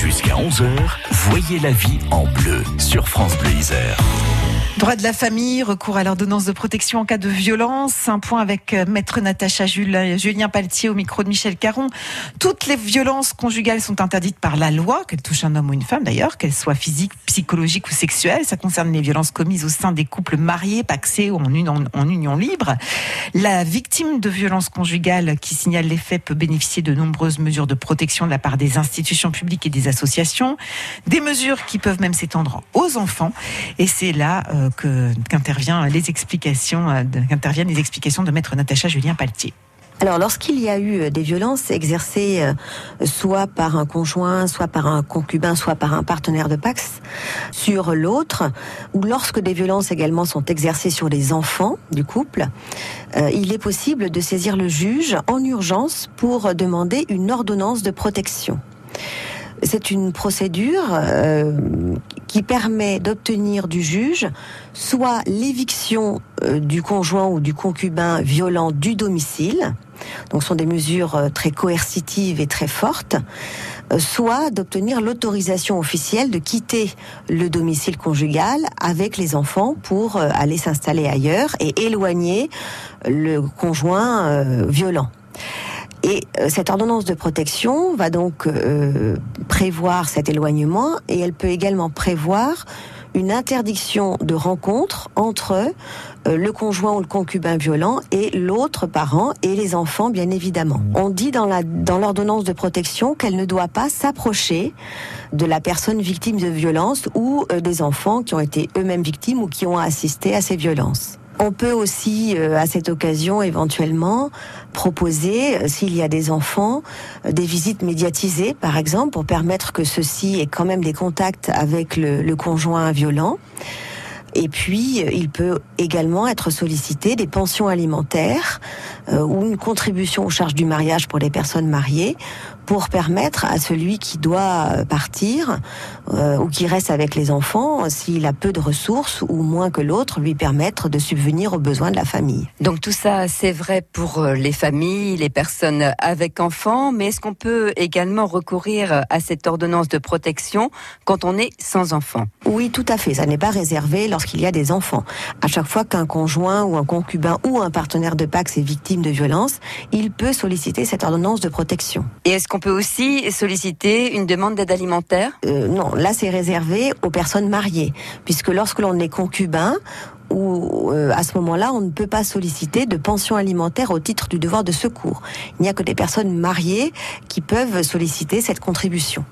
Jusqu'à 11h, voyez la vie en bleu sur France Bleu Isère. Droit de la famille, recours à l'ordonnance de protection en cas de violence. Un point avec euh, maître Natacha Julien Paltier au micro de Michel Caron. Toutes les violences conjugales sont interdites par la loi, qu'elles touchent un homme ou une femme d'ailleurs, qu'elles soient physiques, psychologiques ou sexuelles. Ça concerne les violences commises au sein des couples mariés, paxés ou en, union libre. La victime de violences conjugales qui signale les faits peut bénéficier de nombreuses mesures de protection de la part des institutions publiques et des associations. Des mesures qui peuvent même s'étendre aux enfants. Et c'est là euh, que qu'intervient les explications, euh, qu'interviennent les explications de maître Natacha Julien Paltier. Alors, lorsqu'il y a eu euh, des violences exercées euh, soit par un conjoint, soit par un concubin, soit par un partenaire de Pax sur l'autre, ou lorsque des violences également sont exercées sur les enfants du couple, il est possible de saisir le juge en urgence pour demander une ordonnance de protection. C'est une procédure euh, qui permet d'obtenir du juge soit l'éviction euh, du conjoint ou du concubin violent du domicile, donc sont des mesures euh, très coercitives et très fortes, soit d'obtenir l'autorisation officielle de quitter le domicile conjugal avec les enfants pour aller s'installer ailleurs et éloigner le conjoint violent. Et euh, cette ordonnance de protection va donc euh, prévoir cet éloignement et elle peut également prévoir une interdiction de rencontre entre euh, le conjoint ou le concubin violent et l'autre parent et les enfants, bien évidemment. Mmh. On dit dans la dans l'ordonnance de protection qu'elle ne doit pas s'approcher de la personne victime de violence ou des enfants qui ont été eux-mêmes victimes ou qui ont assisté à ces violences. On peut aussi, euh, à cette occasion, éventuellement proposer, euh, s'il y a des enfants, euh, des visites médiatisées, par exemple, pour permettre que ceux-ci aient quand même des contacts avec le, le conjoint violent. Et puis, il peut également être sollicité des pensions alimentaires ou une contribution aux charges du mariage pour les personnes mariées pour permettre à celui qui doit partir euh, ou qui reste avec les enfants, s'il a peu de ressources ou moins que l'autre, lui permettre de subvenir aux besoins de la famille. Donc tout ça, c'est vrai pour euh, les familles, les personnes avec enfants, mais est-ce qu'on peut également recourir à cette ordonnance de protection quand on est sans enfants? Oui, tout à fait. Ça n'est pas réservé lorsqu'il y a des enfants. À chaque fois qu'un conjoint ou un concubin ou un partenaire de Pax est victime de violence, il peut solliciter cette ordonnance de protection. Et est-ce qu'on on peut aussi solliciter une demande d'aide alimentaire? Euh, Non, là c'est réservé aux personnes mariées, puisque lorsque l'on est concubin, ou euh, à ce moment-là, on ne peut pas solliciter de pension alimentaire au titre du devoir de secours. Il n'y a que des personnes mariées qui peuvent solliciter cette contribution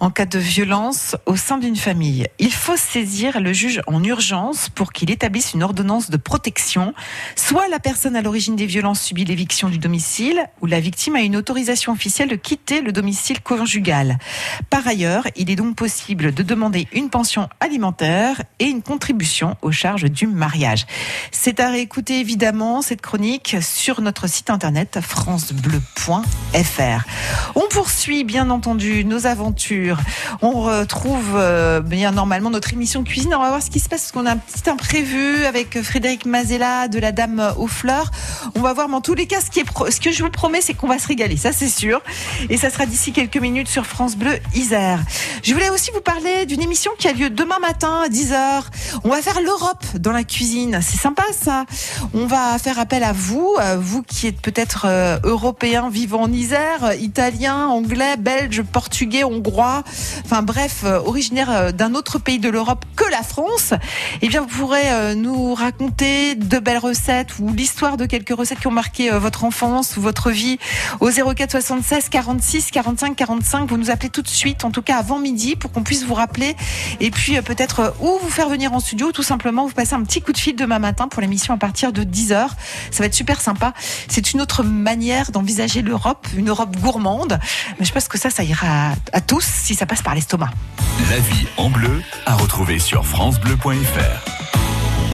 en cas de violence au sein d'une famille. Il faut saisir le juge en urgence pour qu'il établisse une ordonnance de protection. Soit la personne à l'origine des violences subit l'éviction du domicile, ou la victime a une autorisation officielle de quitter le domicile conjugal. Par ailleurs, il est donc possible de demander une pension alimentaire et une contribution aux charges du mariage. C'est à réécouter évidemment cette chronique sur notre site internet francebleu.fr. On poursuit bien entendu nos aventures on retrouve euh, bien normalement notre émission cuisine. On va voir ce qui se passe parce qu'on a un petit imprévu avec Frédéric Mazella de la Dame aux fleurs. On va voir, mais en tous les cas, ce, que je vous promets, c'est qu'on va se régaler, ça c'est sûr. Et ça sera d'ici quelques minutes sur France Bleu Isère. Je voulais aussi vous parler d'une émission qui a lieu demain matin à 10h. On va faire l'Europe dans la cuisine. C'est sympa ça. On va faire appel à vous, vous qui êtes peut-être euh, européen vivant en Isère, italien, anglais, belge, portugais, hongrois enfin bref, euh, originaire euh, d'un autre pays de l'Europe que la France, eh bien vous pourrez euh, nous raconter de belles recettes ou l'histoire de quelques recettes qui ont marqué votre enfance ou votre vie au 04 76 46 45 45. Vous nous appelez tout de suite, en tout cas avant midi, pour qu'on puisse vous rappeler et puis peut-être ou vous faire venir en studio ou tout simplement vous passer un petit coup de fil demain matin pour l'émission à partir de 10h. Ça va être super sympa. C'est une autre manière d'envisager l'Europe, une Europe gourmande. Mais je pense que ça, ça ira à tous si ça passe par l'estomac. La vie en bleu à retrouver francebleu.fr.